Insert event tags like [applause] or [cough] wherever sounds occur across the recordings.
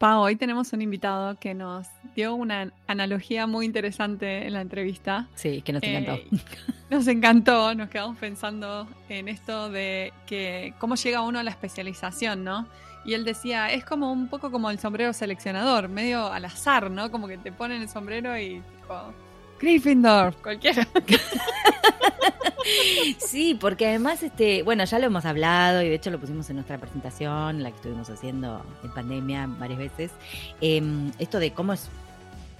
Pau, hoy tenemos un invitado que nos dio una analogía muy interesante en la entrevista. Sí, que nos encantó. Eh, [laughs] nos encantó, nos quedamos pensando en esto de que cómo llega uno a la especialización, ¿no? Y él decía, es como un poco como el sombrero seleccionador, medio al azar, ¿no? Como que te ponen el sombrero y tipo, Gryffindor, cualquiera. [laughs] Sí, porque además, este, bueno, ya lo hemos hablado y de hecho lo pusimos en nuestra presentación, la que estuvimos haciendo en pandemia varias veces. Em, esto de cómo es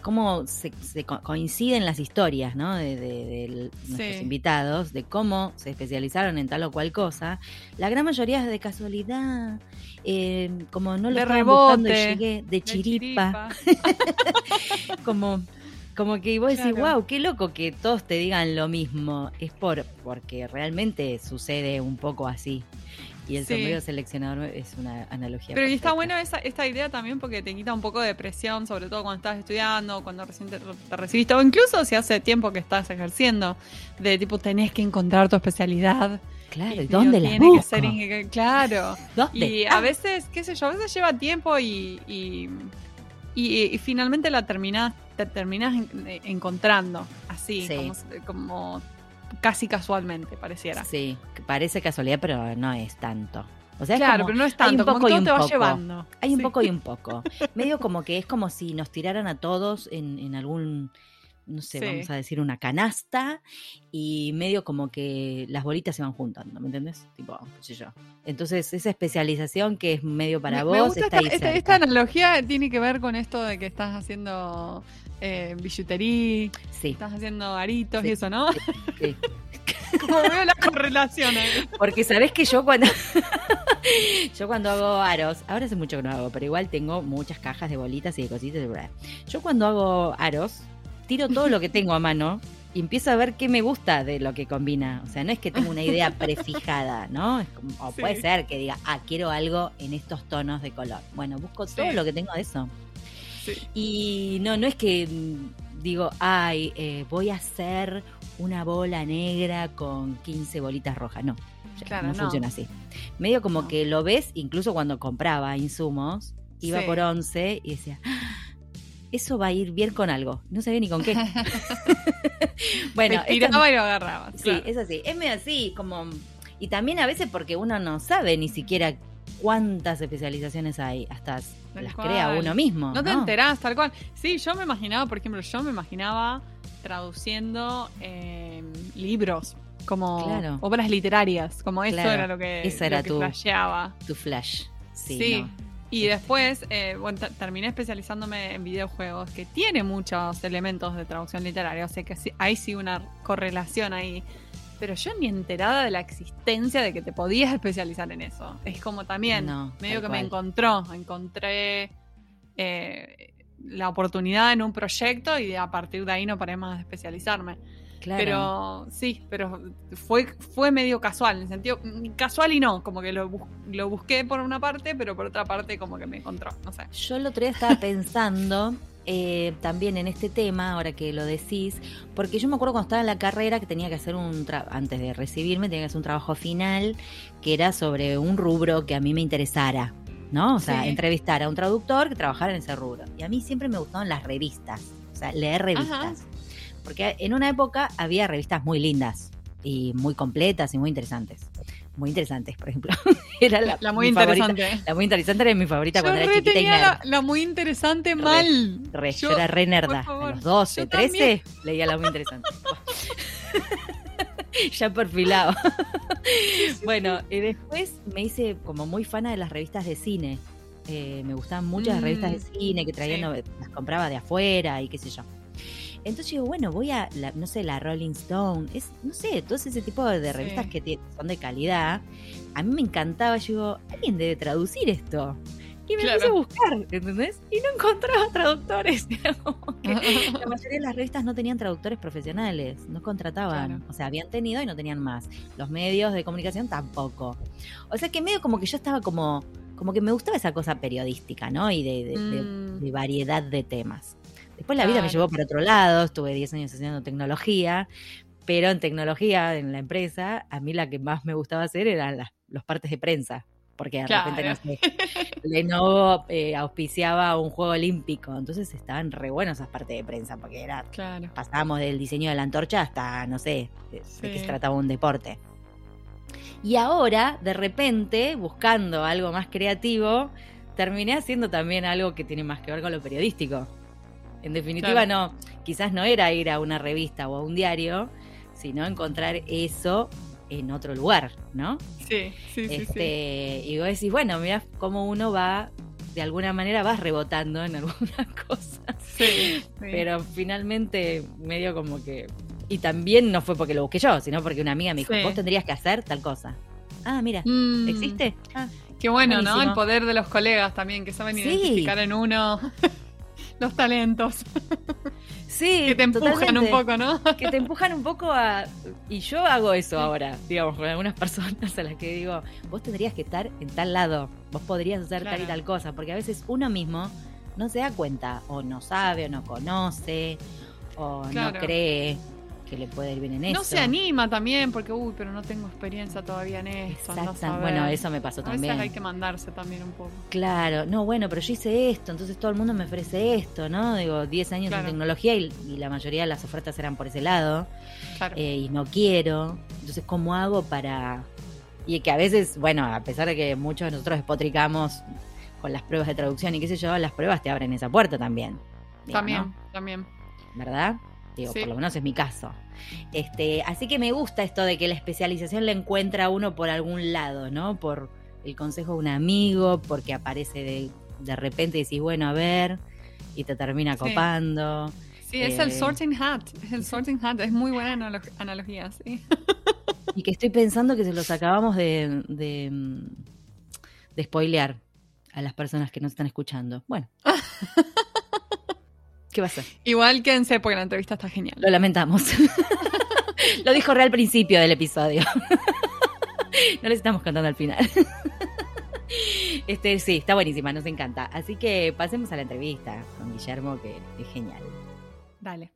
cómo se, coinciden las historias ¿no? de, nuestros invitados, de cómo se especializaron en tal o cual cosa. La gran mayoría es de casualidad, em, como no lo de estaban buscando y llegué de chiripa. [laughs] como como que vos decís, wow, qué loco que todos te digan lo mismo. Es por porque realmente sucede un poco así. Y el sombrero seleccionador es una analogía. Pero y está bueno esa, esta idea también porque te quita un poco de presión, sobre todo cuando estás estudiando, cuando recién te, recibiste, o incluso si hace tiempo que estás ejerciendo, de tipo tenés que encontrar tu especialidad. Claro, ¿y dónde la busco? claro. Y a ah. veces, qué sé yo, a veces lleva tiempo y, y, y finalmente la terminás terminas eh, encontrando, así, como, casi casualmente, pareciera. Sí, parece casualidad, pero no es tanto. O sea, claro, pero no es tanto, hay un poco y un te poco. llevando. Hay un poco y un [laughs] poco. Medio como que es como si nos tiraran a todos en, en algún no sé, vamos a decir una canasta y medio como que las bolitas se van juntando, ¿me entiendes? Tipo, qué sé yo. Entonces, esa especialización que es medio para vos está ahí esta, esta, analogía tiene que ver con esto de que estás haciendo eh, billutería, sí. estás haciendo aritos y eso, ¿no? Sí. [laughs] como veo la correlación ahí. [laughs] Porque sabes que yo cuando [laughs] yo cuando hago aros, ahora hace mucho que no hago, pero igual tengo muchas cajas de bolitas y de cositas. Yo cuando hago aros, tiro todo lo que [laughs] tengo a mano y empiezo a ver qué me gusta de lo que combina. O sea, no es que tengo una idea [laughs] prefijada, ¿no? Es como, o puede ser que diga, ah, quiero algo en estos tonos de color. Bueno, busco todo lo que tengo de eso. Y no, no es que digo, ay, eh, voy a hacer una bola negra con 15 bolitas rojas. No, no, funciona así. Medio como que lo ves, incluso cuando compraba insumos, iba por 11 y decía, eso va a ir bien con algo. No sabía ni con qué. [laughs] [laughs] bueno, y lo agarraba. Sí, es así. Es medio así, como. Y también a veces porque uno no sabe ni siquiera cuántas especializaciones hay, hasta las crea uno mismo. No te enterás, tal cual. Sí, yo me imaginaba, por ejemplo, yo me imaginaba traduciendo em, libros como obras literarias, como eso era lo que, era tu, flasheaba. Tu flash. Sí. sí. Y después, eh, bueno, terminé especializándome en videojuegos, que tiene muchos elementos de traducción literaria, o sea que sí, hay sí una correlación ahí. Pero yo ni enterada de la existencia de que te podías [laughs] especializar en eso. Es como también, medio que me encontró, encontré eh, la oportunidad en un proyecto y a partir de ahí no paré más de especializarme. Pero sí, pero fue, fue medio casual, en el sentido, casual y no, como que lo, lo busqué por una parte, pero por otra parte como que me encontró, no sé. Yo el otro día estaba pensando eh, también en este tema, ahora que lo decís, porque yo me acuerdo cuando estaba en la carrera que tenía que hacer un, antes de recibirme, tenía que hacer un trabajo final que era sobre un rubro que a mí me interesara. ¿no? O sea, entrevistar a un traductor que trabajara en ese rubro. Y a mí siempre me gustaban las revistas, o sea, leer revistas. Porque en una época había revistas muy lindas y muy completas y muy interesantes. Muy interesantes, por ejemplo. [laughs] era la, muy interesante. La muy interesante era mi favorita cuando era chiquita y nerd. La, muy interesante mal. yo, era re nerda. A los 12, 13 leía la muy interesante. [laughs] ya perfilado. bueno, y después me hice como muy fana de las revistas de cine. Eh, me gustaban mucho las revistas de mm, cine que traían, las compraba de afuera y qué sé yo. Entonces digo, bueno, voy a, no sé, la Rolling Stone, es, no sé, todo ese tipo de revistas que son de calidad. A mí me encantaba, yo digo, alguien debe traducir esto. Y me puse a buscar, ¿entendés? Y no encontraba traductores. [laughs] [laughs] la mayoría de las revistas no tenían traductores profesionales, no contrataban. O sea, habían tenido y no tenían más. Los medios de comunicación tampoco. O sea que medio como que yo estaba como, como que me gustaba esa cosa periodística, ¿no? Y de, de mm. variedad de temas. Después la vida me llevó por otro lado, estuve 10 años haciendo tecnología, pero en tecnología, en la empresa, a mí la que más me gustaba hacer eran las, los partes de prensa. porque de repente, no sé, [laughs] Lenovo eh, auspiciaba un juego olímpico, entonces estaban re buenos esas partes de prensa, porque era, pasábamos del diseño de la antorcha hasta, no sé, de, de qué se trataba un deporte. Y ahora, de repente, buscando algo más creativo, terminé haciendo también algo que tiene más que ver con lo periodístico. En definitiva, no, quizás no era ir a una revista o a un diario, sino encontrar eso en otro lugar, ¿no? Sí, sí, sí. Este, y vos decís, bueno, mira cómo uno va, de alguna manera vas rebotando en [laughs] algunas cosas. Sí, Pero finalmente medio como que... Y también no fue porque lo busqué yo, sino porque una amiga me dijo, vos tendrías que hacer tal cosa. Ah, mira, mm. ¿existe? Ah, Qué bueno, ¿no? El poder de los colegas también, que saben identificar en uno [laughs] los talentos. Sí, [laughs] que te empujan un poco, ¿no? [laughs] Que te empujan un poco a... Y yo hago eso ahora, digamos, con algunas personas a las que digo, vos tendrías que estar en tal lado, vos podrías hacer tal y tal cosa, porque a veces uno mismo no se da cuenta, o no sabe, o no conoce, o no cree que le puede ir bien en eso. No se anima también porque, uy, pero no tengo experiencia todavía en esto. Exacto. bueno, eso me pasó a también. Veces hay que mandarse también un poco. Claro, no, bueno, pero yo hice esto, entonces todo el mundo me ofrece esto, ¿no? Digo, 10 años en tecnología y, la mayoría de las ofertas eran por ese lado. Claro. Eh, y no quiero. Entonces, ¿cómo hago para...? Y que a veces, bueno, a pesar de que muchos de nosotros despotricamos con las pruebas de traducción y qué sé yo, las pruebas te abren esa puerta también. también, también. ¿Verdad? Digo, por lo menos es mi caso. Este, así que me gusta esto de que la especialización la encuentra uno por algún lado, ¿no? Por el consejo de un amigo, porque aparece de, de repente y decís, bueno, a ver, y te termina copando. Sí, es el eh, sorting hat, es el sorting hat, es muy buena analogía, sí. [laughs] Y que estoy pensando que se los acabamos de, de, de spoilear a las personas que nos están escuchando. Bueno. [laughs] ¿Qué va a ser? Igual quédense porque la entrevista está genial. Lo lamentamos. [laughs] Lo dijo Real al principio del episodio. [laughs] no les estamos cantando al final. [laughs] Este, sí, está buenísima, nos encanta. Así que pasemos a la entrevista con Guillermo, que es genial. Dale.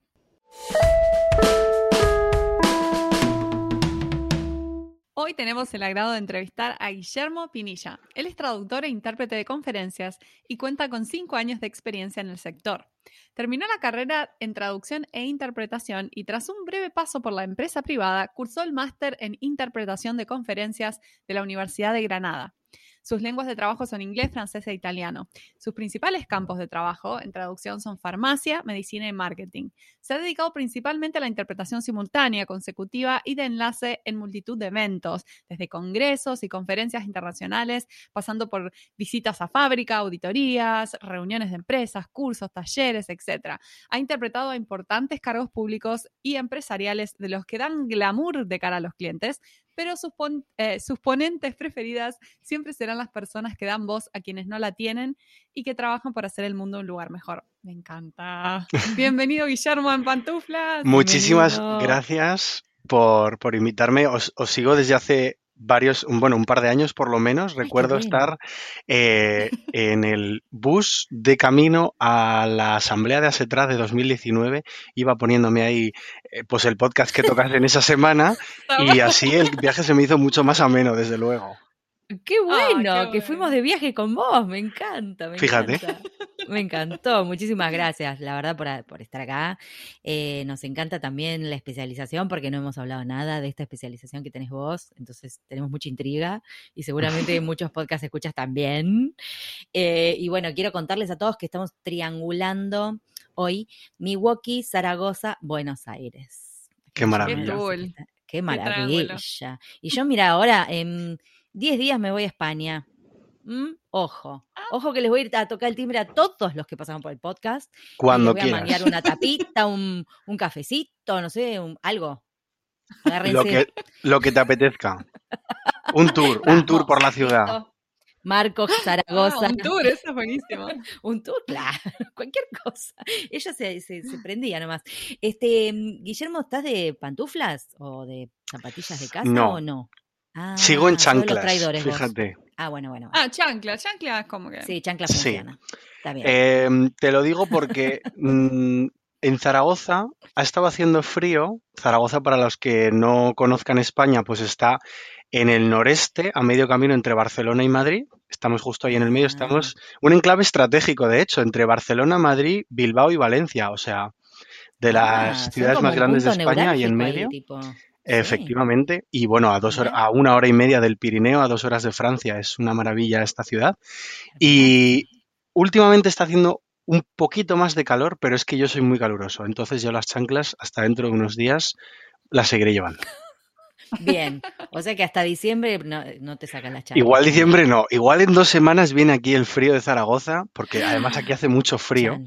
Hoy tenemos el agrado de entrevistar a Guillermo Pinilla. Él es traductor e intérprete de conferencias y cuenta con cinco años de experiencia en el sector. Terminó la carrera en traducción e interpretación y tras un breve paso por la empresa privada, cursó el máster en interpretación de conferencias de la Universidad de Granada. Sus lenguas de trabajo son inglés, francés e italiano. Sus principales campos de trabajo en traducción son farmacia, medicina y marketing. Se ha dedicado principalmente a la interpretación simultánea, consecutiva y de enlace en multitud de eventos, desde congresos y conferencias internacionales, pasando por visitas a fábrica, auditorías, reuniones de empresas, cursos, talleres, etc. Ha interpretado a importantes cargos públicos y empresariales de los que dan glamour de cara a los clientes, pero sus, eh, sus, ponentes preferidas siempre serán las personas que dan voz a quienes no la tienen y que trabajan por hacer el mundo un lugar mejor. Me encanta. [laughs] Bienvenido, Guillermo, en Pantuflas. Muchísimas gracias por, por invitarme. os, sigo desde hace varios, bueno, un par de años por lo menos, recuerdo estar eh, en el bus de camino a la Asamblea de Asetraz de 2019, iba poniéndome ahí eh, pues el podcast que tocas en esa semana [laughs] y así el viaje se me hizo mucho más ameno, desde luego. Qué bueno, que fuimos de viaje con vos, me encanta. Me Fíjate. Me encantó, muchísimas [laughs] gracias, la verdad, por, estar acá. Eh, nos encanta también la especialización, porque no hemos hablado nada de esta especialización que tenés vos, entonces tenemos mucha intriga y seguramente [laughs] muchos podcasts escuchas también. Eh, y bueno, quiero contarles a todos que estamos triangulando hoy Milwaukee, Zaragoza, Buenos Aires. Qué maravilla. Qué, maravilla. y yo, mira, ahora... en 10 días me voy a España. ¿Mm? Ojo, ah. ojo que les voy a ir a tocar el timbre a todos los que pasaron por el podcast. Cuando les voy a mandar una [laughs] tapita, un, cafecito, no sé, algo. Lo que, lo que te apetezca. Un tour, un tour por la ciudad. Marcos, Zaragoza. Ah, un tour, eso es buenísimo. [laughs] un tour, claro, cualquier cosa. Ella se, se, prendía nomás. Este, Guillermo, ¿estás de pantuflas o de zapatillas de casa o no? Ah, Sigo en chanclas, fíjate. Ah, bueno, bueno. Ah, chanclas, chanclas como que. Sí, chanclas funciona. Está bien. Em, te lo digo porque [laughs] mm, en Zaragoza ha estado haciendo frío. Zaragoza, para los que no conozcan España, pues está en el noreste, a medio camino entre Barcelona y Madrid. Estamos justo ahí en el medio, estamos un enclave estratégico, de hecho, entre Barcelona, Madrid, Bilbao y Valencia, o sea, de las Ah, son ciudades más grandes de España y en ahí, medio. Sí. Efectivamente, y bueno, a dos hora- Mira. a una hora y media del Pirineo, a dos horas de Francia, es una maravilla esta ciudad. Y últimamente está haciendo un poquito más de calor, pero es que yo soy muy caluroso, entonces yo las chanclas hasta dentro de unos días las seguiré llevando. [laughs] Bien, o sea que hasta diciembre no, no te sacan las chanclas. Igual diciembre no, igual en dos semanas viene aquí el frío de Zaragoza, porque además aquí hace mucho frío.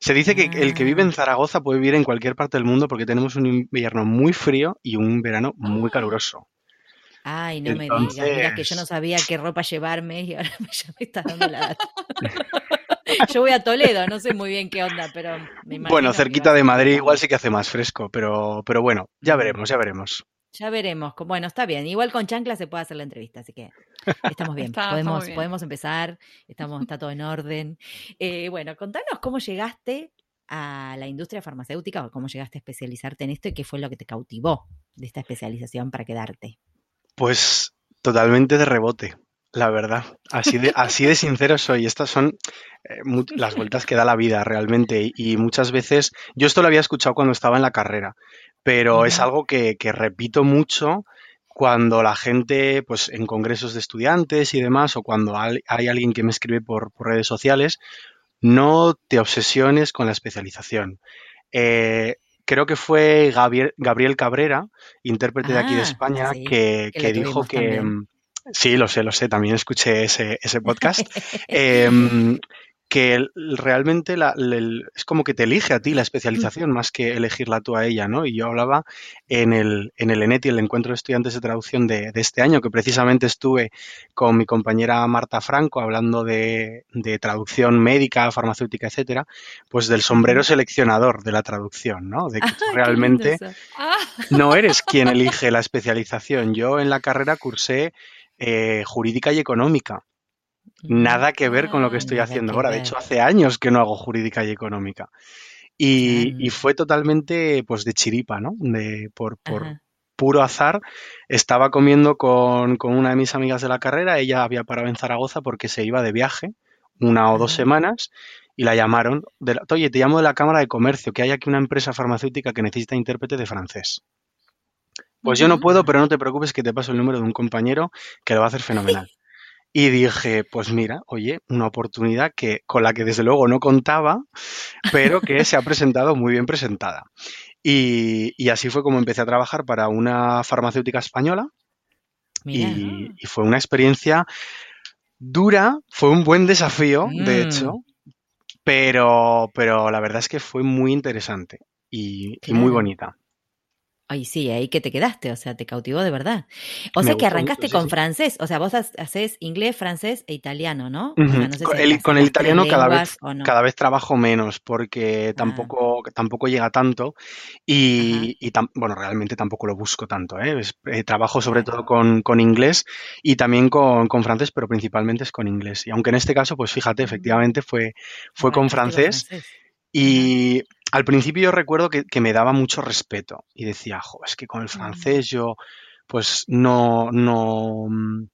Se dice que el que vive Ah. en Zaragoza puede vivir en cualquier parte del mundo porque tenemos un invierno muy frío y un verano muy caluroso. Ay, no me digas, mira que yo no sabía qué ropa llevarme y ahora me- [laughs] ya me estás dando la. [laughs] Yo voy a Toledo, no sé muy bien qué onda, pero me imagino Bueno, cerquita de Madrid igual sí que hace más fresco, pero, pero bueno, ya Mm. veremos, ya veremos. Ya veremos. Bueno, está bien. Igual con chancla se puede hacer la entrevista, así que estamos [laughs] bien. Está- podemos, bien. podemos empezar. Estamos, está todo en orden. Eh, bueno, contanos cómo llegaste a la industria farmacéutica o cómo llegaste a especializarte en esto y qué fue lo que te cautivó de esta especialización para quedarte. Pues totalmente de rebote, la verdad. Así de, así de sincero soy. Estas son eh, las vueltas que da la vida realmente. Y, muchas veces, yo esto lo había escuchado cuando estaba en la carrera, pero es algo que, que repito mucho cuando la gente, pues en congresos de estudiantes y demás, o cuando hay alguien que me escribe por, por redes sociales, no te obsesiones con la especialización. Eh, creo que fue Gabriel, Gabriel Cabrera, intérprete de aquí de Ah, España, sí, que, que dijo que... también. Sí, lo sé, lo sé, también escuché ese, ese podcast. [laughs] Em, que realmente la- el- es como que te elige a ti la especialización más que elegirla tú a ella, ¿no? Y yo hablaba en el, en el ENETI, el Encuentro de Estudiantes de Traducción de, de este año, que precisamente estuve con mi compañera Marta Franco hablando de, de traducción médica, farmacéutica, etcétera, pues del sombrero seleccionador de la traducción, ¿no? De que tú realmente. Ah, no eres quien [laughs] elige la especialización. Yo en la carrera cursé eh, jurídica y económica. Nada que ver con lo que Ah, estoy haciendo ahora. De hecho, hace años que no hago jurídica y económica. Y, y fue totalmente pues de chiripa, ¿no? De, por, puro azar. Estaba comiendo con, con una de mis amigas de la carrera. Ella había parado en Zaragoza porque se iba de viaje una o dos semanas y la llamaron. De la- Oye, te llamo de la Cámara de Comercio, que hay aquí una empresa farmacéutica que necesita intérprete de francés. Pues yo no puedo, pero no te preocupes que te paso el número de un compañero que lo va a hacer fenomenal. Y dije, pues mira, oye, una oportunidad que, con la que desde luego no contaba, pero que se ha presentado muy bien presentada. Y, y así fue como empecé a trabajar para una farmacéutica española Mira. y, y fue una experiencia dura, fue un buen desafío, de Mm. hecho, pero, pero la verdad es que fue muy interesante y, y muy bonita. Ay, sí, ahí que te quedaste, o sea, te cautivó de verdad. O Me sea que arrancaste mucho, con sí. francés, o sea, vos ha- haces inglés, francés e italiano, ¿no? O Ujú. sea, no sé Con si el, con el las tres italiano cada vez, no. cada vez trabajo menos porque Ah. tampoco, tampoco llega tanto y, y tam- bueno, realmente tampoco lo busco tanto. ¿eh? Es- eh, trabajo sobre todo con, con inglés y también con, con francés, pero principalmente es con inglés. Y aunque en este caso, pues fíjate, efectivamente fue, fue con con francés y al principio yo recuerdo que, que me daba mucho respeto y decía, jo, es que con el Mm. francés yo pues no, no, mm,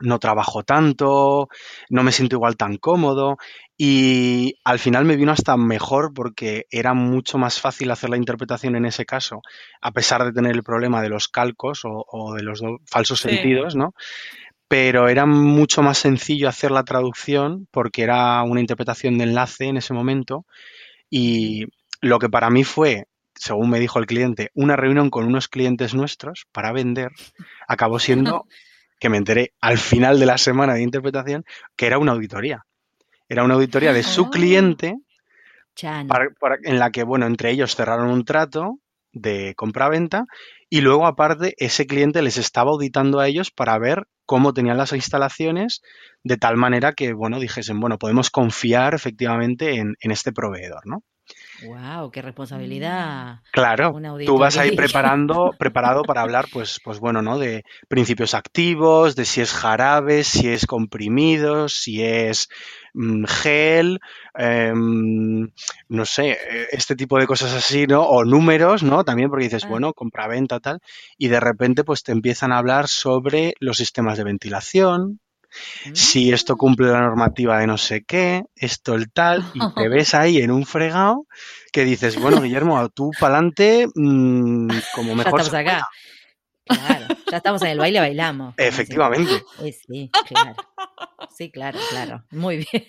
no trabajo tanto, no me siento igual tan cómodo y al final me vino hasta mejor porque era mucho más fácil hacer la interpretación en ese caso, a pesar de tener el problema de los calcos o, o de los falsos Sí. sentidos, ¿no? Pero era mucho más sencillo hacer la traducción porque era una interpretación de enlace en ese momento y lo que para mí fue, según me dijo el cliente, una reunión con unos clientes nuestros para vender, acabó siendo [laughs] que me enteré al final de la semana de interpretación que era una auditoría. Era una auditoría de su Oh. cliente Chan. para- para- en la que, bueno, entre ellos cerraron un trato de compra-venta y luego, aparte, ese cliente les estaba auditando a ellos para ver cómo tenían las instalaciones de tal manera que, bueno, dijesen, bueno, podemos confiar efectivamente en, en este proveedor, ¿no? Wow, qué responsabilidad. Claro, tú vas ahí [laughs] preparando, preparado para hablar, pues, pues bueno, ¿no? De principios activos, de si es jarabe, si es comprimido, si es mm, gel, em, mm, no sé, este tipo de cosas así, ¿no? O números, ¿no? También porque dices, ah. bueno, compra-venta, tal, y de repente pues te empiezan a hablar sobre los sistemas de ventilación, si esto mm. cumple la normativa de no sé qué, esto el tal, y [laughs] te ves ahí en un fregado que dices, bueno, Guillermo, tú pa'lante, mmm, como mejor. Claro, ya estamos en el baile, bailamos. Efectivamente. Sí, claro. Sí, claro, claro. Muy bien.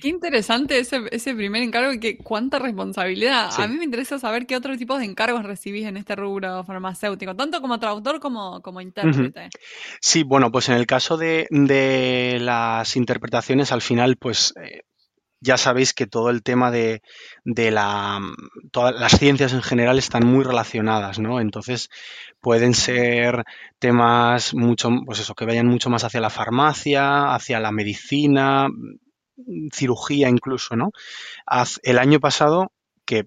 Qué, interesante ese, ese, primer encargo y que cuánta responsabilidad. A mí me interesa saber qué otro tipo de encargos recibís en este rubro farmacéutico, tanto como traductor como, como intérprete. Sí, bueno, pues en el caso de, de las interpretaciones, al final, pues eh, ya sabéis que todo el tema de, de la, todas las ciencias en general están muy relacionadas, ¿no? Entonces pueden ser temas mucho, pues eso, que vayan mucho más hacia la farmacia, hacia la medicina, cirugía incluso, ¿no? El año pasado, que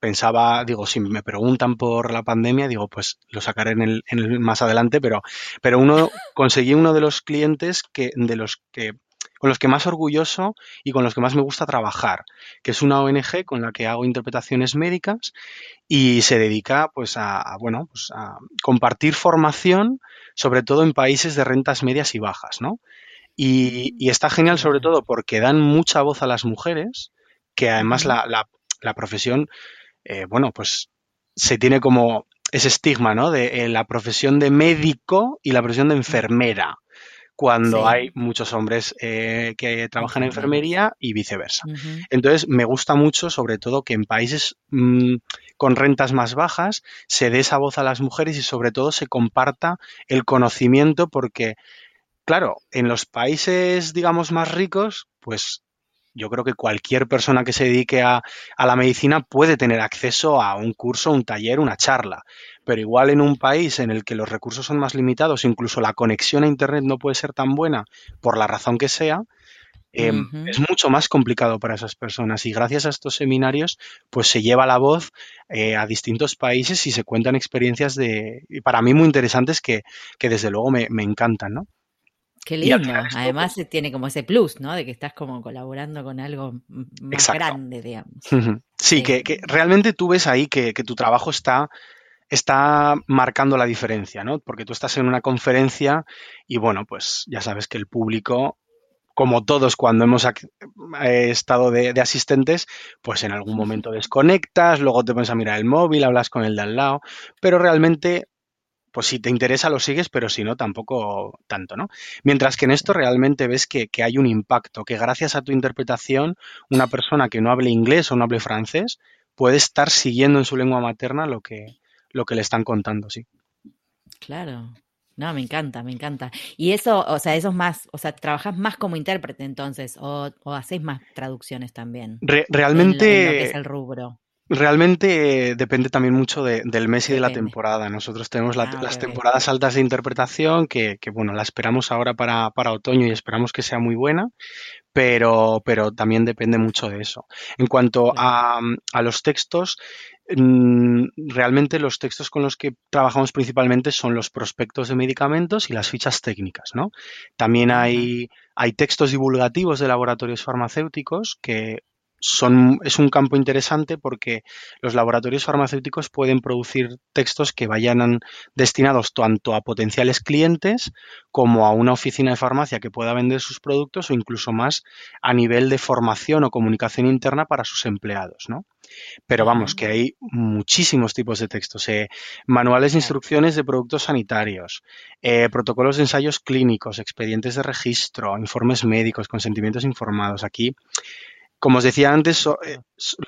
pensaba, digo, si me preguntan por la pandemia, digo, pues lo sacaré en el, en el más adelante, pero, pero uno conseguí uno de los clientes que, de los que con los que más orgulloso y con los que más me gusta trabajar, que es una ONG con la que hago interpretaciones médicas y se dedica pues a, bueno, pues a compartir formación, sobre todo en países de rentas medias y bajas, ¿no? Y, está genial sobre todo porque dan mucha voz a las mujeres, que además la, la, profesión, eh, bueno, pues se tiene como ese estigma, ¿no? De eh, la profesión de médico y la profesión de enfermera cuando hay muchos hombres eh, que trabajan en enfermería y viceversa. Entonces, me gusta mucho, sobre todo, que en países mm, con rentas más bajas se dé esa voz a las mujeres y, sobre todo, se comparta el conocimiento porque, claro, en los países, digamos, más ricos, pues yo creo que cualquier persona que se dedique a, a, la medicina puede tener acceso a un curso, un taller, una charla. Pero igual en un país en el que los recursos son más limitados, incluso la conexión a Internet no puede ser tan buena por la razón que sea, em, es mucho más complicado para esas personas. Y gracias a estos seminarios pues se lleva la voz eh, a distintos países y se cuentan experiencias de, para mí muy interesantes que, desde luego me, encantan, ¿no? Qué lindo. Además pues tiene como ese plus, ¿no? De que estás como colaborando con algo más grande, digamos. Sí, que, realmente tú ves ahí que, que tu trabajo está está marcando la diferencia, ¿no? Porque tú estás en una conferencia y bueno, pues ya sabes que el público, como todos cuando hemos eh, estado de, asistentes, pues en algún momento desconectas, luego te pones a mirar el móvil, hablas con el de al lado, pero realmente pues si te interesa lo sigues, pero si no, tampoco tanto, ¿no? Mientras que en esto realmente ves que, que, hay un impacto, que gracias a tu interpretación, una persona que no hable inglés o no hable francés puede estar siguiendo en su lengua materna lo que, lo que le están contando, sí. Claro. No, me encanta, me encanta. Y eso, o sea, eso es más, o sea, trabajas más como intérprete entonces, o, o hacéis más traducciones también. realmente. es el rubro. Realmente depende también mucho del mes y de la temporada. Nosotros tenemos ah, las temporadas altas de interpretación que, que, bueno, la esperamos ahora para, para, otoño y esperamos que sea muy buena, pero, pero también depende mucho de eso. En cuanto a, a los textos, Mm, realmente los textos con los que trabajamos principalmente son los prospectos de medicamentos y las fichas técnicas, ¿no? También hay, hay textos divulgativos de laboratorios farmacéuticos que son, es un campo interesante porque los laboratorios farmacéuticos pueden producir textos que vayan destinados tanto a potenciales clientes como a una oficina de farmacia que pueda vender sus productos o incluso más a nivel de formación o comunicación interna para sus empleados, ¿no? Pero vamos, que hay muchísimos tipos de textos. Eh, manuales de instrucciones de productos sanitarios, eh, protocolos de ensayos clínicos, expedientes de registro, informes médicos, consentimientos informados. Aquí, como os decía antes, eh,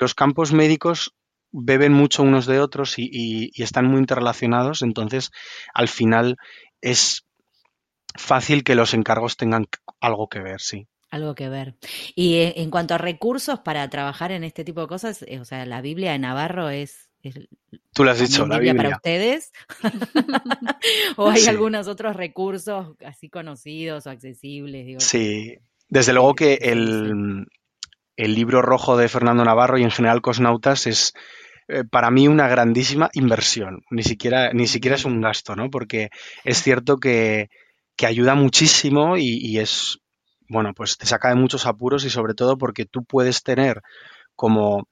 los campos médicos beben mucho unos de otros y están muy interrelacionados. Entonces, al final es fácil que los encargos tengan algo que ver, sí. Algo que ver. Y eh, en cuanto a recursos para trabajar en este tipo de cosas, eh, o sea, la Biblia de Navarro es... Tú lo has dicho, la Biblia. para ustedes? [laughs] ¿O hay algunos otros recursos así conocidos o accesibles? sí, desde luego que el, el libro rojo de Fernando Navarro y en general Cosnautas es eh, para mí una grandísima inversión. Ni siquiera, ni siquiera es un gasto, ¿no? Porque es cierto que, que ayuda muchísimo y, y es bueno, pues te saca de muchos apuros y sobre todo porque tú puedes tener como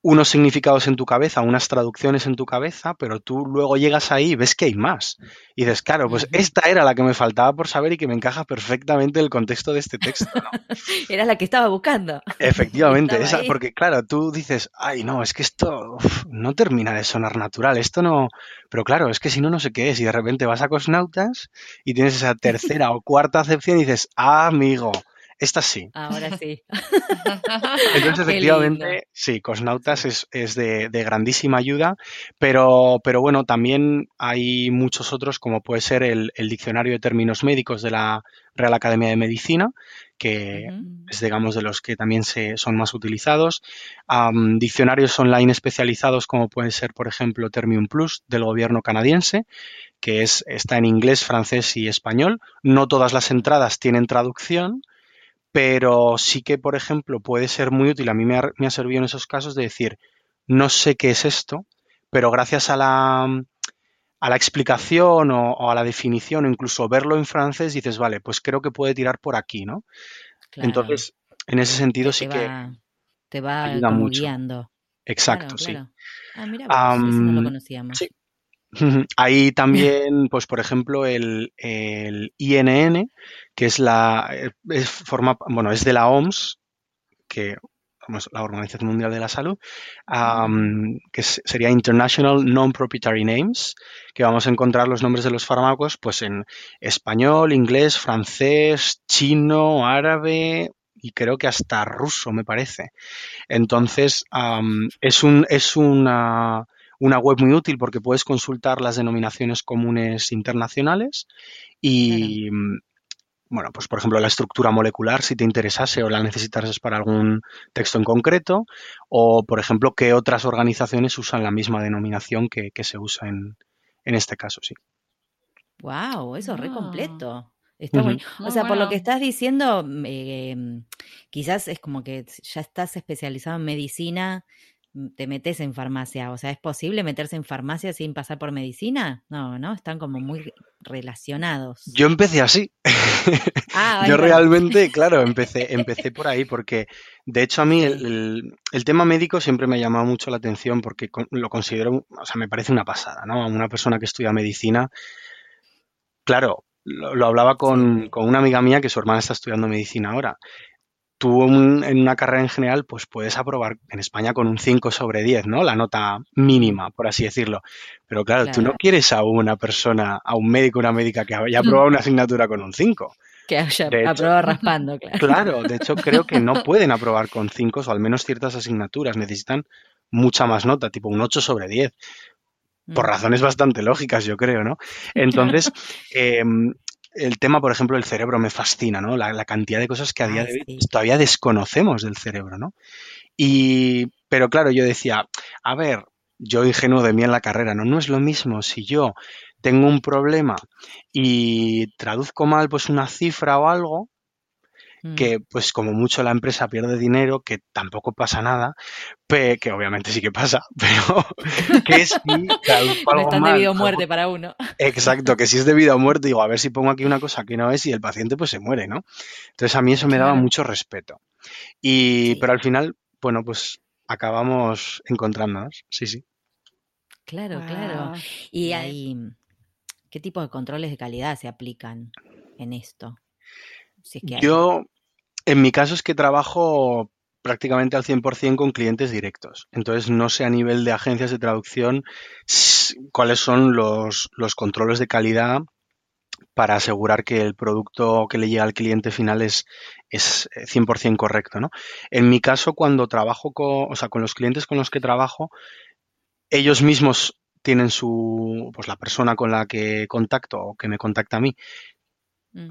unos significados en tu cabeza, unas traducciones en tu cabeza, pero tú luego llegas ahí y ves que hay más. Y dices, claro, pues esta era la que me faltaba por saber y que me encaja perfectamente el contexto de este texto. [laughs] era la que estaba buscando. Efectivamente, esa, porque claro, tú dices, ay, no, es que esto no termina de sonar natural, esto no. Pero claro, es que si no, no sé qué es. Y de repente vas a Cosnautas y tienes esa tercera o cuarta acepción y dices, ah, amigo esta sí. Ahora sí. [laughs] Entonces, efectivamente, sí, Cosnautas es, de, grandísima ayuda, pero, pero bueno, también hay muchos otros, como puede ser el, Diccionario de Términos Médicos de la Real Academia de Medicina, que es, digamos, de los que también se, son más utilizados. diccionarios online especializados, como pueden ser, por ejemplo, Termium Plus del gobierno canadiense, que es, está en inglés, francés y español. No todas las entradas tienen traducción, pero sí que, por ejemplo, puede ser muy útil. A mí me ha, servido en esos casos de decir, no sé qué es esto, pero gracias a la, a la explicación o, a la definición o incluso verlo en francés, dices, vale, pues creo que puede tirar por aquí, ¿no? Entonces, en ese sentido sí que... Te va guiando. Exacto, sí. Ah, mira, pues, no lo conocíamos. Sí, Hay [laughs] también, pues por ejemplo, el, INN, que es la es forma, bueno, es de la OMS, que la Organización Mundial de la Salud, que sería International Non-Proprietary Names, que vamos a encontrar los nombres de los fármacos pues en español, inglés, francés, chino, árabe y creo que hasta ruso, me parece. Entonces, es, un, es una una web muy útil porque puedes consultar las denominaciones comunes internacionales y, bueno, pues por ejemplo la estructura molecular si te interesase o la necesitases para algún texto en concreto o por ejemplo qué otras organizaciones usan la misma denominación que, se usa en, este caso, sí. Wow, eso es re completo. Está O sea, por lo que estás diciendo, em, quizás es como que ya estás especializado en medicina te metes en farmacia. O sea, ¿es posible meterse en farmacia sin pasar por medicina? No, ¿no? Están como muy relacionados. Yo empecé así. [laughs] Ah, Yo realmente, claro, empecé, [laughs] empecé por ahí porque, de hecho, a mí el, tema médico siempre me ha llamado mucho la atención porque lo considero, o sea, me parece una pasada, ¿no? A una persona que estudia medicina, claro, lo, hablaba con, con, una amiga mía que su hermana está estudiando medicina ahora tú en una carrera en general, pues puedes aprobar en España con un 5 sobre 10, ¿no? La nota mínima, por así decirlo. Pero claro, tú no quieres a una persona, a un médico, una médica que haya aprobado una asignatura con un 5. Que haya aprobado raspando, claro. Claro, de hecho creo que no [laughs] pueden aprobar con 5 o al menos ciertas asignaturas. Necesitan mucha más nota, tipo un 8 sobre 10 por mm. razones bastante lógicas, yo creo, ¿no? Entonces, [laughs] eh, el tema, por ejemplo, del cerebro me fascina, ¿no? La, cantidad de cosas que a día de hoy todavía desconocemos del cerebro, ¿no? Y, pero claro, yo decía, a ver, yo ingenuo de mí en la carrera, ¿no? No es lo mismo si yo tengo un problema y traduzco mal pues una cifra o algo, Mm. que pues como mucho la empresa pierde dinero, que tampoco pasa nada, que obviamente sí que pasa, [laughs] pero que es algo no debido a muerte para uno. Exacto, que si es debido a muerte, digo, a ver si pongo aquí una cosa que no es y el paciente pues se muere, ¿no? Entonces a mí eso me daba mucho respeto. Y, pero al final, bueno, pues acabamos encontrándonos, sí, sí. Claro, claro. Y ahí, ¿qué tipo de controles de calidad se aplican en esto? Yo, en mi caso es que trabajo prácticamente al 100% con clientes directos. Entonces, no sé a nivel de agencias de traducción cuáles son los, controles de calidad para asegurar que el producto que le llega al cliente final es, es 100% correcto. ¿no? En mi caso, cuando trabajo con, o sea, con los clientes con los que trabajo, ellos mismos tienen su, pues la persona con la que contacto o que me contacta a mí.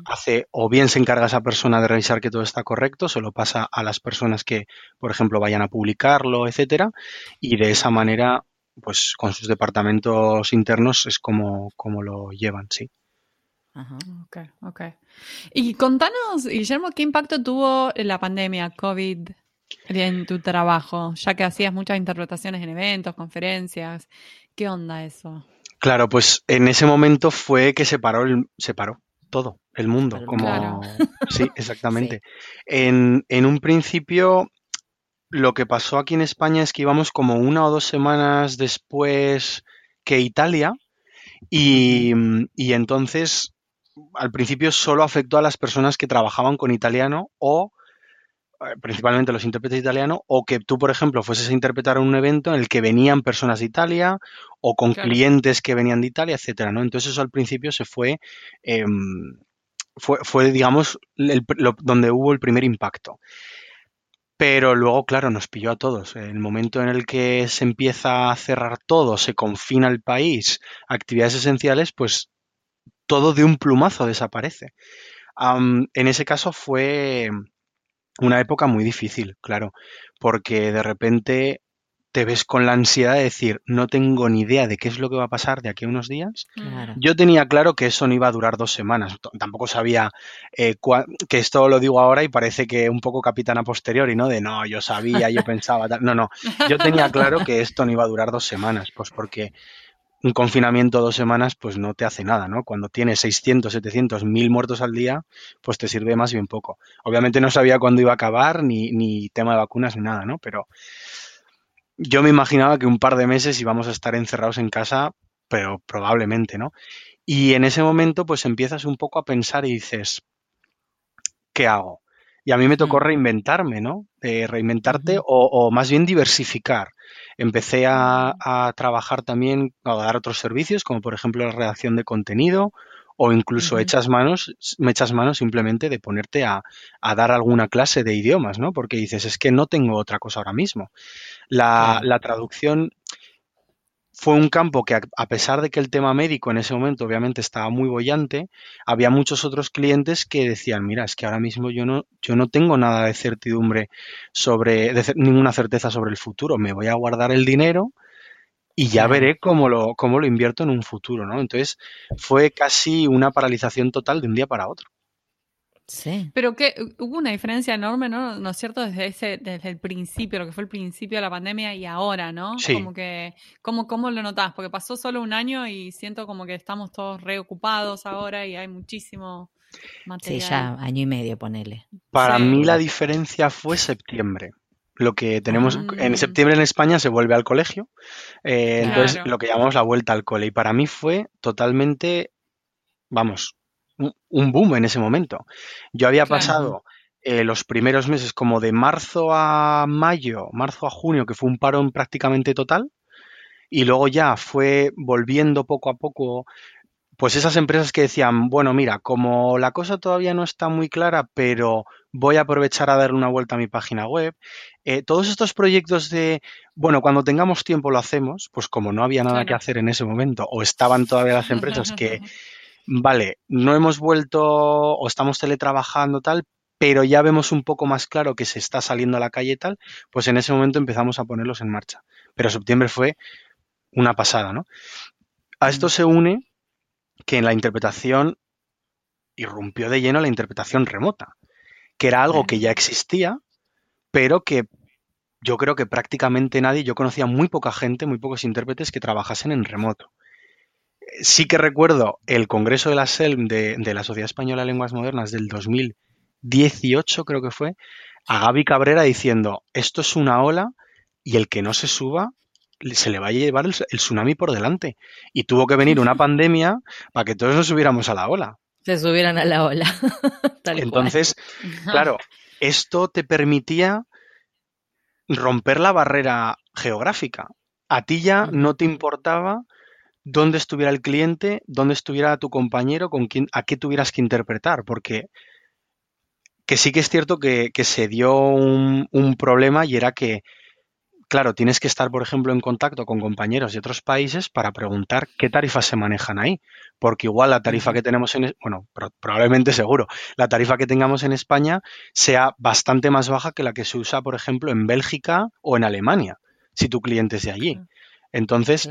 Hace o bien se encarga esa persona de revisar que todo está correcto, se lo pasa a las personas que, por ejemplo, vayan a publicarlo, etcétera, y de esa manera, pues con sus departamentos internos es como, como lo llevan, sí. Ajá. Ok, ok. Y contanos, Guillermo, ¿qué impacto tuvo la pandemia COVID en tu trabajo? Ya que hacías muchas interpretaciones en eventos, conferencias. ¿Qué onda eso? Claro, pues en ese momento fue que se paró, el, se paró todo, el mundo. Como... [laughs] Sí, exactamente. En, un principio, lo que pasó aquí en España es que íbamos como una o dos semanas después que Italia y, y entonces al principio solo afectó a las personas que trabajaban con italiano o principalmente los intérpretes italianos, o que tú, por ejemplo, fueses a interpretar un evento en el que venían personas de Italia o con clientes que venían de Italia, etcétera, ¿no? Entonces eso al principio se fue, em, fue, fue, digamos, donde hubo el primer impacto. Pero luego, claro, nos pilló a todos. El momento en el que se empieza a cerrar todo, se confina el país, actividades esenciales, pues todo de un plumazo desaparece. en ese caso fue una época muy difícil, claro, porque de repente te ves con la ansiedad de decir, no tengo ni idea de qué es lo que va a pasar de aquí a unos días. Yo tenía claro que eso no iba a durar dos semanas. Tampoco sabía eh, que esto lo digo ahora y parece que un poco capitana posteriori, ¿no? De no, yo sabía, yo pensaba. No, no. Yo tenía claro que esto no iba a durar dos semanas, pues porque un confinamiento dos semanas pues no te hace nada, ¿no? Cuando tienes 600, 700, 1000 muertos al día, pues te sirve más bien poco. Obviamente no sabía cuándo iba a acabar, ni, ni tema de vacunas, ni nada, ¿no? Pero yo me imaginaba que un par de meses íbamos a estar encerrados en casa, pero probablemente, ¿no? Y en ese momento pues empiezas un poco a pensar y dices, ¿qué hago? Y a mí me tocó mm. reinventarme, ¿no? reinventarte o, o, más bien diversificar. Empecé a, trabajar también, a dar otros servicios, como por ejemplo la redacción de contenido o incluso echas manos, me echas manos simplemente de ponerte a, dar alguna clase de idiomas, ¿no? Porque dices, es que no tengo otra cosa ahora mismo. La, la traducción fue un campo que, a pesar de que el tema médico en ese momento obviamente estaba muy bollante, había muchos otros clientes que decían, mira, es que ahora mismo yo no, yo no tengo nada de certidumbre sobre, ninguna certeza sobre el futuro, me voy a guardar el dinero y ya veré cómo lo, cómo lo invierto en un futuro, ¿no? Entonces fue casi una paralización total de un día para otro. Sí. Pero que hubo una diferencia enorme, ¿no? ¿No es cierto? Desde ese, desde el principio, lo que fue el principio de la pandemia y ahora, ¿no? Sí. Como que, ¿cómo, ¿cómo lo notás? Porque pasó solo un año y siento como que estamos todos reocupados ahora y hay muchísimo material. Sí, ya año y medio, ponele. Para mí la diferencia fue septiembre. Lo que tenemos en ah. septiembre en España se vuelve al colegio, eh, entonces lo que llamamos la vuelta al cole. Y para mí fue totalmente, vamos, un boom en ese momento. Yo había pasado eh, los primeros meses como de marzo a mayo, marzo a junio, que fue un parón prácticamente total, y luego ya fue volviendo poco a poco, pues esas empresas que decían, bueno, mira, como la cosa todavía no está muy clara, pero voy a aprovechar a darle una vuelta a mi página web. Eh, todos estos proyectos de, bueno, cuando tengamos tiempo lo hacemos, pues como no había nada que hacer en ese momento, o estaban todavía las [laughs] empresas que vale, no hemos vuelto o estamos teletrabajando tal, pero ya vemos un poco más claro que se está saliendo a la calle tal, pues en ese momento empezamos a ponerlos en marcha. Pero septiembre fue una pasada, ¿no? A esto mm. se une que en la interpretación irrumpió de lleno la interpretación remota, que era algo que ya existía, pero que yo creo que prácticamente nadie, yo conocía muy poca gente, muy pocos intérpretes que trabajasen en remoto sí que recuerdo el Congreso de la SELM de, la Sociedad Española de Lenguas Modernas del 2018, creo que fue, a Gaby Cabrera diciendo, esto es una ola y el que no se suba se le va a llevar el, tsunami por delante. Y tuvo que venir una [laughs] pandemia para que todos nos subiéramos a la ola. Se subieran a la ola. [laughs] Entonces, claro, esto te permitía romper la barrera geográfica. A ti ya no te importaba dónde estuviera el cliente, dónde estuviera tu compañero, con quién, a qué tuvieras que interpretar, porque que sí que es cierto que, se dio un, problema y era que, claro, tienes que estar, por ejemplo, en contacto con compañeros de otros países para preguntar qué tarifas se manejan ahí, porque igual la tarifa que tenemos en, bueno, probablemente seguro, la tarifa que tengamos en España sea bastante más baja que la que se usa, por ejemplo, en Bélgica o en Alemania, si tu cliente es de allí. Entonces,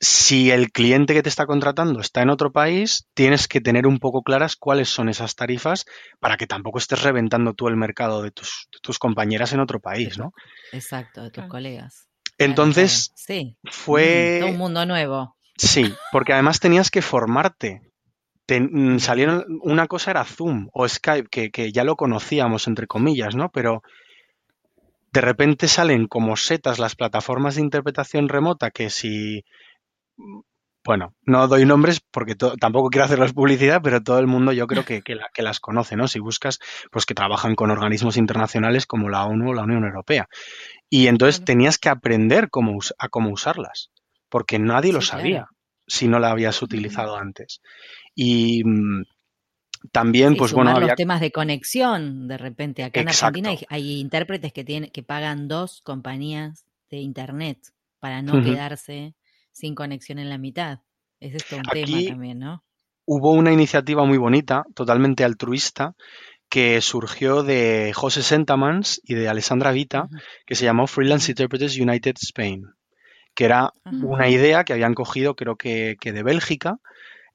si el cliente que te está contratando está en otro país, tienes que tener un poco claras cuáles son esas tarifas para que tampoco estés reventando tú el mercado de tus, tus compañeras en otro país, ¿no? Exacto, de tus colegas. Entonces, sí. fue... un mundo nuevo. Sí, porque además tenías que formarte. Mm, salieron, una cosa era Zoom o Skype, que, que ya lo conocíamos, entre comillas, ¿no? Pero de repente salen como setas las plataformas de interpretación remota que si bueno, no doy nombres porque tampoco quiero hacerles publicidad, pero todo el mundo yo creo que, que, las conoce, ¿no? Si buscas, pues que trabajan con organismos internacionales como la ONU o la Unión Europea. Y entonces tenías que aprender cómo, a cómo usarlas, porque nadie lo sabía si no la habías utilizado antes. Y también, pues bueno, había... los temas de conexión, de repente. Acá en Argentina hay, intérpretes que, tienen, que pagan dos compañías de internet para no quedarse sin conexión en la mitad. Es esto un tema también, ¿no? Hubo una iniciativa muy bonita, totalmente altruista, que surgió de José Sentamans y de Alessandra Vita, que se llamó Freelance Interpreters United Spain, que era una idea que habían cogido, creo que, que de Bélgica,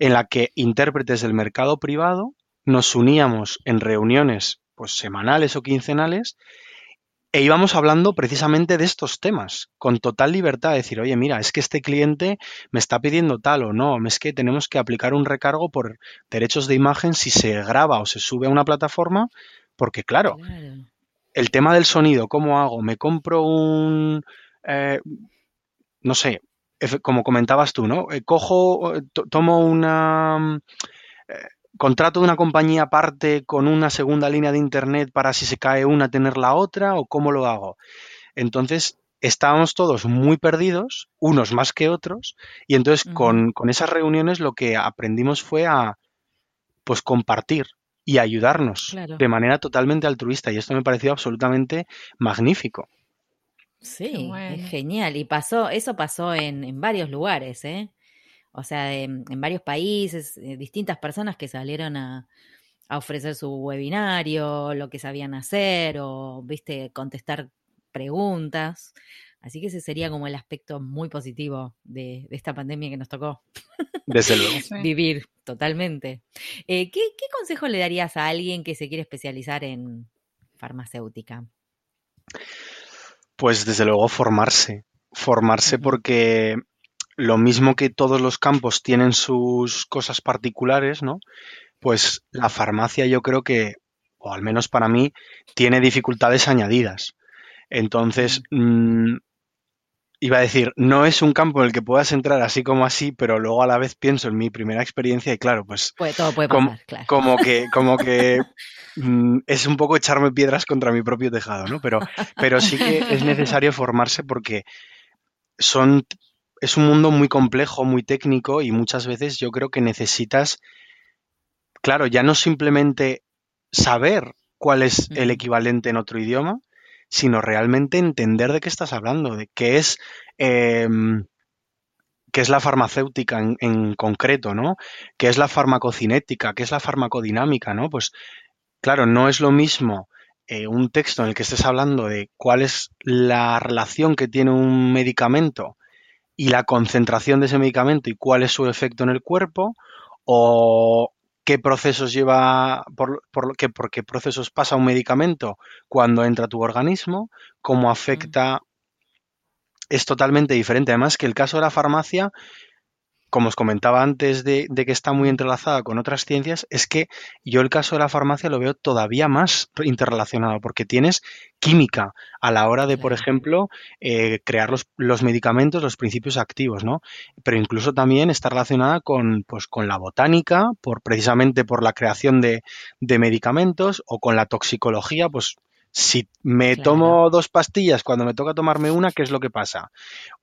en la que intérpretes del mercado privado nos uníamos en reuniones pues semanales o quincenales e íbamos hablando precisamente de estos temas, con total libertad, de decir, oye, mira, es que este cliente me está pidiendo tal o no, es que tenemos que aplicar un recargo por derechos de imagen si se graba o se sube a una plataforma, porque claro, el tema del sonido, ¿cómo hago? ¿Me compro un, eh, no sé, como comentabas tú, ¿no? Eh, cojo, tomo una contrato de una compañía aparte con una segunda línea de internet para si se cae una tener la otra o cómo lo hago. Entonces estábamos todos muy perdidos, unos más que otros, y entonces con, esas reuniones lo que aprendimos fue a pues compartir y ayudarnos de manera totalmente altruista y esto me pareció absolutamente magnífico. Sí, es genial. Y pasó, eso pasó en, en varios lugares, ¿eh? o sea, en, varios países, eh, distintas personas que salieron a, ofrecer su webinario, lo que sabían hacer o, viste, contestar preguntas. Así que ese sería como el aspecto muy positivo de, esta pandemia que nos tocó. Desde luego. [laughs] Vivir totalmente. Eh, ¿qué, ¿Qué consejo le darías a alguien que se quiere especializar en farmacéutica? Pues desde luego formarse. Formarse porque lo mismo que todos los campos tienen sus cosas particulares, ¿no? Pues la farmacia yo creo que, o al menos para mí, tiene dificultades añadidas. Entonces, iba a decir, no es un campo en el que puedas entrar así como así, pero luego a la vez pienso en mi primera experiencia y claro, pues todo puede pasar, como, como que, [laughs] como que mm, es un poco echarme piedras contra mi propio tejado, ¿no? Pero, pero sí que es necesario formarse porque son es un mundo muy complejo, muy técnico y muchas veces yo creo que necesitas, claro, ya no simplemente saber cuál es el equivalente en otro idioma, sino realmente entender de qué estás hablando, de qué es, em, qué es la farmacéutica en, concreto, ¿no? ¿Qué es la farmacocinética? ¿Qué es la farmacodinámica? ¿no? Pues claro, no es lo mismo eh, un texto en el que estés hablando de cuál es la relación que tiene un medicamento y la concentración de ese medicamento y cuál es su efecto en el cuerpo o qué procesos lleva, por, por, qué, por qué procesos pasa un medicamento cuando entra a tu organismo, cómo afecta, es totalmente diferente. Además que el caso de la farmacia como os comentaba antes de, que está muy entrelazada con otras ciencias, es que yo el caso de la farmacia lo veo todavía más interrelacionado, porque tienes química a la hora de, por ejemplo, eh, crear los, medicamentos, los principios activos, ¿no? Pero incluso también está relacionada con, pues, con la botánica, por, precisamente por la creación de, de medicamentos, o con la toxicología, pues si me tomo dos pastillas cuando me toca tomarme una, ¿qué es lo que pasa?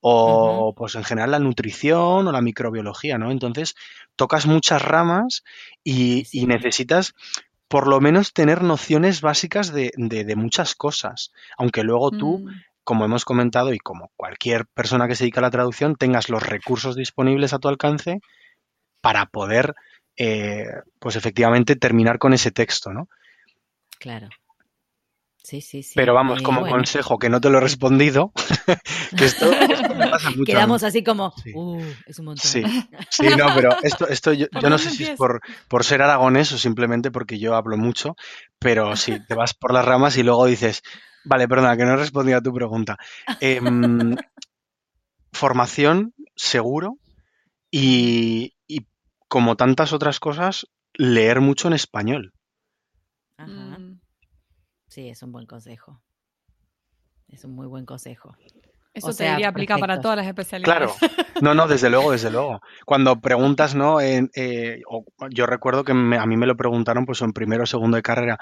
O pues en general la nutrición o la microbiología, ¿no? Entonces tocas muchas ramas y, necesitas por lo menos tener nociones básicas de, muchas cosas, aunque luego tú, mm. como hemos comentado y como cualquier persona que se dedica a la traducción, tengas los recursos disponibles a tu alcance para poder, eh, pues efectivamente, terminar con ese texto, ¿no? Claro. Sí, sí, sí. Pero vamos, como consejo, que no te lo he respondido, [laughs] que esto, me pasa mucho. Quedamos así como, uh, es un montón. Sí, [laughs] sí no, pero esto, esto yo, no sé si es por, por ser aragonés o simplemente porque yo hablo mucho, pero sí, te vas por las ramas y luego dices, vale, perdona, que no he respondido a tu pregunta. Em, formación, seguro, y, y como tantas otras cosas, leer mucho en español. Ajá. Sí, es un buen consejo. es un muy buen consejo. Eso te diría aplica para todas las especialidades. Claro, no, no, desde luego, desde luego. Cuando preguntas, ¿no? Eh, yo recuerdo que a mí me lo preguntaron pues en primero o segundo de carrera.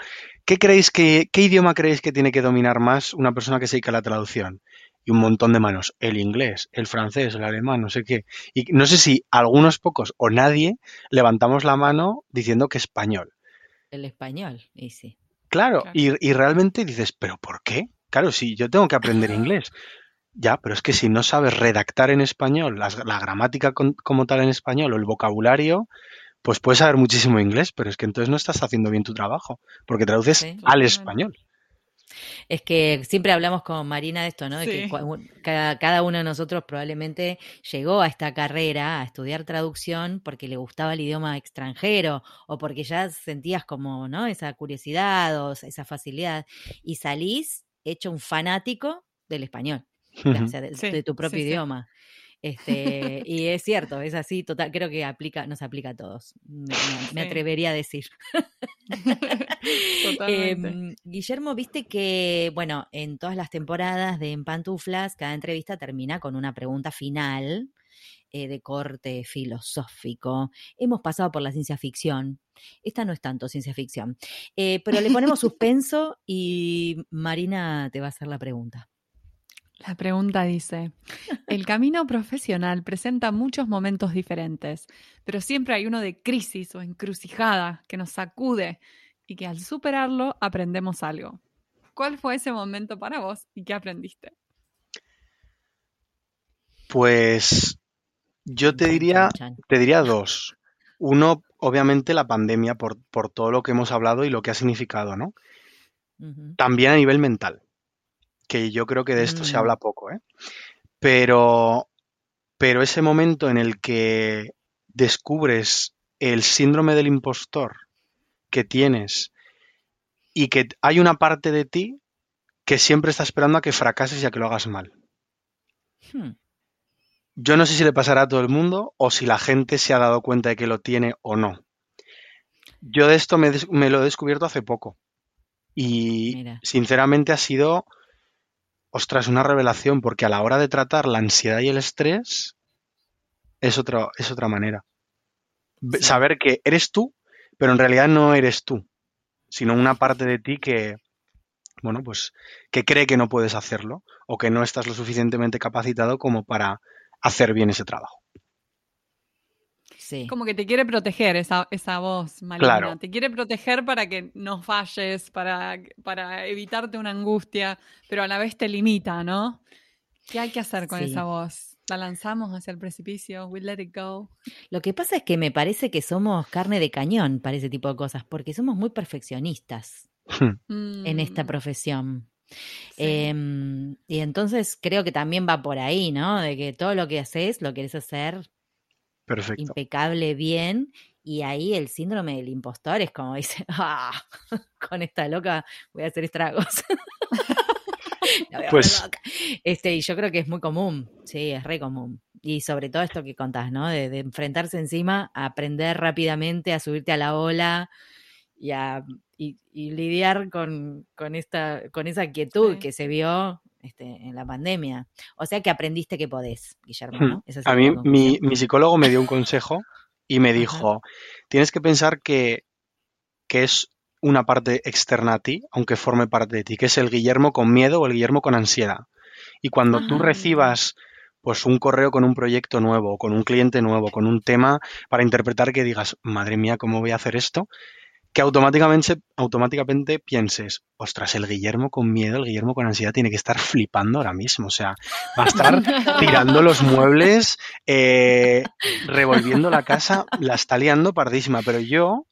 ¿Qué creéis que, qué idioma creéis que tiene que dominar más una persona que se dedica a la traducción? Y un montón de manos. El inglés, el francés, el alemán, no sé qué. Y no sé si algunos pocos o nadie levantamos la mano diciendo que español. El español, y sí. Claro, Y, y realmente dices, ¿pero por qué? Claro, si yo tengo que aprender inglés. Ya, pero es que si no sabes redactar en español, la, gramática como tal en español o el vocabulario, pues puedes saber muchísimo inglés, pero es que entonces no estás haciendo bien tu trabajo, porque traduces al español. Es que siempre hablamos con Marina de esto, ¿no? De que cada, uno de nosotros probablemente llegó a esta carrera a estudiar traducción porque le gustaba el idioma extranjero o porque ya sentías como, ¿no? Esa curiosidad o esa facilidad y salís hecho un fanático del español de, tu propio idioma. Este, y es cierto, es así, total, creo que aplica, nos aplica a todos, me, atrevería a decir. [laughs] [laughs] Em, Guillermo, viste que, bueno, en todas las temporadas de En Pantuflas, cada entrevista termina con una pregunta final eh, de corte filosófico. Hemos pasado por la ciencia ficción. Esta no es tanto ciencia ficción, eh, pero le ponemos [laughs] suspenso y Marina te va a hacer la pregunta. La pregunta dice, el camino profesional presenta muchos momentos diferentes, pero siempre hay uno de crisis o encrucijada que nos sacude y que al superarlo aprendemos algo. ¿Cuál fue ese momento para vos y qué aprendiste? Pues yo te diría, te diría dos. Uno, obviamente, la pandemia por, por, todo lo que hemos hablado y lo que ha significado, ¿no? También a nivel mental que yo creo que de esto se mm. habla poco, ¿eh? Pero, pero ese momento en el que descubres el síndrome del impostor que tienes y que hay una parte de ti que siempre está esperando a que fracases y a que lo hagas mal. Hmm. Yo no sé si le pasará a todo el mundo o si la gente se ha dado cuenta de que lo tiene o no. Yo de esto me, me lo he descubierto hace poco y sinceramente ha sido ostras, una revelación, porque a la hora de tratar la ansiedad y el estrés es, es otra manera. Saber que eres tú, pero en realidad no eres tú, sino una parte de ti que, bueno, pues que cree que no puedes hacerlo o que no estás lo suficientemente capacitado como para hacer bien ese trabajo. Como que te quiere proteger esa, esa voz maligna. Te quiere proteger para que no falles, para, para evitarte una angustia, pero a la vez te limita, ¿no? ¿Qué hay que hacer con esa voz? ¿La lanzamos hacia el precipicio? ¿We let it go? Lo que pasa es que me parece que somos carne de cañón para ese tipo de cosas, porque somos muy perfeccionistas hmm. [laughs] en esta mm. profesión. Em, y entonces creo que también va por ahí, ¿no? De que todo lo que haces lo quieres hacer impecable, bien. Y ahí el síndrome del impostor es como dice, [laughs] ah, con esta loca voy a hacer estragos. [laughs] [laughs] pues... Este, y yo creo que es muy común, sí, es re común. Y sobre todo esto que contás, ¿no? De, enfrentarse encima, a aprender rápidamente, a subirte a la ola y a y, lidiar con, con, esta, con esa quietud que se vio este, en la pandemia. O sea que aprendiste que podés, Guillermo, ¿no? Hmm. a mí mi, mi, psicólogo me dio un consejo y me dijo, tienes que pensar que, que es una parte externa a ti, aunque forme parte de ti, que es el Guillermo con miedo o el Guillermo con ansiedad. Y cuando tú ah. recibas pues un correo con un proyecto nuevo, con un cliente nuevo, con un tema para interpretar que digas, madre mía, ¿cómo voy a hacer esto? que automáticamente, automáticamente pienses, ostras, el Guillermo con miedo, el Guillermo con ansiedad tiene que estar flipando ahora mismo. O sea, va a estar [laughs] tirando los muebles, eh, revolviendo la casa, la está liando pardísima. Pero yo,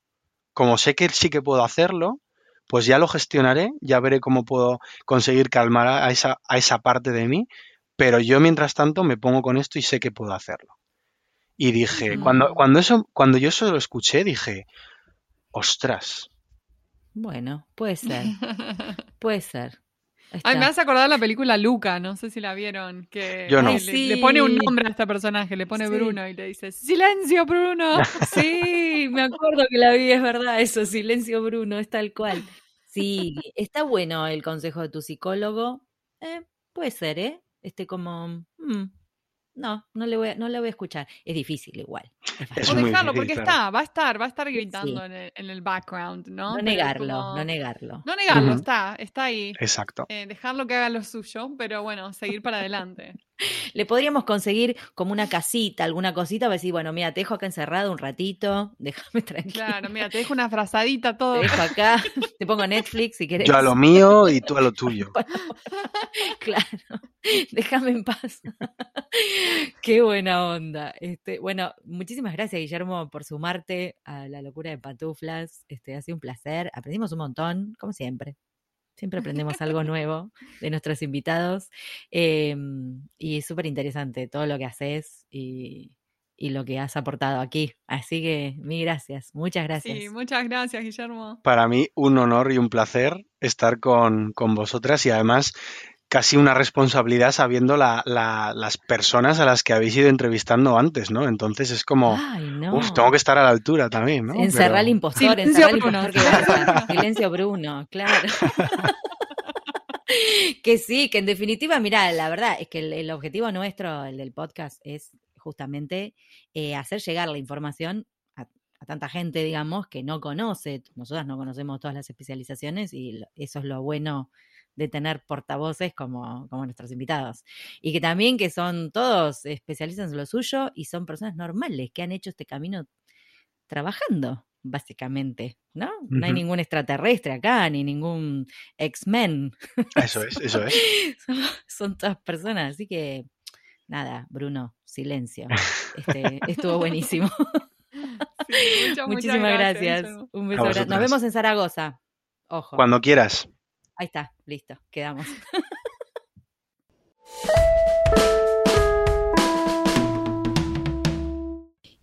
como sé que sí que puedo hacerlo, pues ya lo gestionaré, ya veré cómo puedo conseguir calmar a esa, a esa parte de mí. Pero yo, mientras tanto, me pongo con esto y sé que puedo hacerlo. Y dije, cuando, cuando, eso, cuando yo eso lo escuché, dije, Ostras. Bueno, puede ser. puede ser. Ay, me has acordado la película Luca, no sé si la vieron, que Yo no. le, pone un nombre a este personaje, le pone Bruno y le dice, ¡Silencio, Bruno! [laughs] Sí, me acuerdo que la vi, es verdad, eso, Silencio, Bruno, es tal cual. Sí, está bueno el consejo de tu psicólogo. eh, puede ser, ¿eh? Este como, mm, no, no le voy a, no le voy a escuchar. Es difícil igual. o dejarlo, porque está, va a estar, va a estar gritando en, el, en, el, background, ¿no? No negarlo, no negarlo. No negarlo, está, está ahí. Exacto. Eh, dejarlo que haga lo suyo, pero bueno, seguir para adelante. Le podríamos conseguir como una casita, alguna cosita, para decir, bueno, mira, te dejo acá encerrado un ratito, [laughs] déjame tranquilo. Claro, mira, te dejo una frazadita, todo. Te dejo acá, [laughs] te pongo Netflix si quieres. Yo a lo mío y tú a lo tuyo. [laughs] claro, déjame en paz. Qué buena onda. Este, bueno, muchísimas gracias, Guillermo, por sumarte a la locura de pantuflas. Este, ha sido un placer. Aprendimos un montón, como siempre. Siempre aprendemos algo nuevo de nuestros invitados. Em, y es súper interesante todo lo que haces y, lo que has aportado aquí. Así que mil gracias, muchas gracias. Sí, muchas gracias, Guillermo. Para mí un honor y un placer estar con, con vosotras y además casi una responsabilidad sabiendo la, las personas a las que habéis ido entrevistando antes, ¿no? Entonces es como, tengo que estar a la altura también, ¿no? Encerrar al impostor, encerrar al impostor que Silencio Bruno, claro. [laughs] que sí, que en definitiva, mira, la verdad es que el, objetivo nuestro, el del podcast, es justamente eh, hacer llegar la información a, a, tanta gente, digamos, que no conoce. Nosotras no conocemos todas las especializaciones y eso es lo bueno de tener portavoces como, como nuestros invitados. Y que también que son todos especialistas en lo suyo y son personas normales que han hecho este camino trabajando, básicamente, ¿no? No hay ningún extraterrestre acá, ni ningún X-Men. Eso es, eso es. [laughs] son, todas personas, así que nada, Bruno, silencio. Este, estuvo buenísimo. [laughs] [laughs] Muchísimas gracias. Un beso. Nos vemos en Zaragoza. Ojo. Cuando quieras. Ahí está, listo, quedamos. [laughs]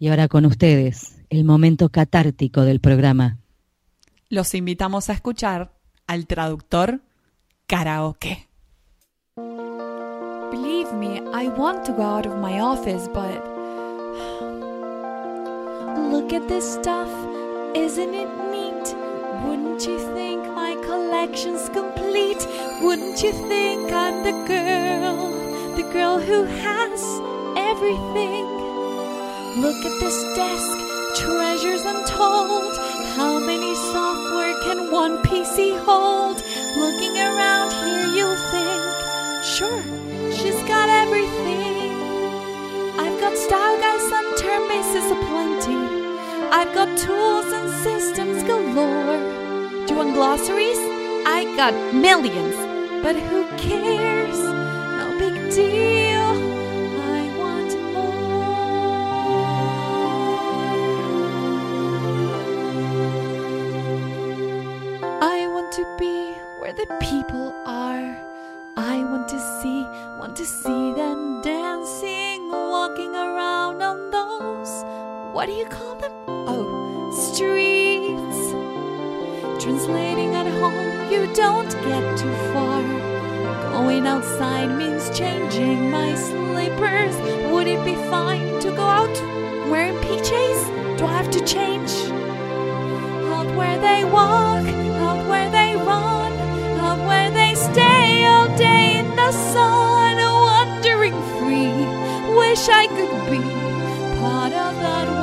Y ahora con ustedes, el momento catártico del programa. Los invitamos a escuchar al traductor karaoke. Believe me, I want to go out of my office, but look at this stuff, isn't it neat? Wouldn't you think collection's complete? Wouldn't you think I'm the girl, the girl who has everything? Look at this desk, treasures untold. How many software can one PC hold? Looking around here, you'll think, sure, she's got everything. I've got style guides and term bases aplenty. I've got tools and systems galore. Do you want glossaries? I got millions. But who cares? No big deal. I want more. I want to be where the people are. I want to see, want to see them dancing, walking around on those. What do you call them? Oh, streets. Translating at home, you don't get too far. Going outside means changing my slippers. Would it be fine to go out wearing PJs? Do I have to change? Out where they walk, out where they run, out where they stay all day in the sun, wandering free. Wish I could be part of that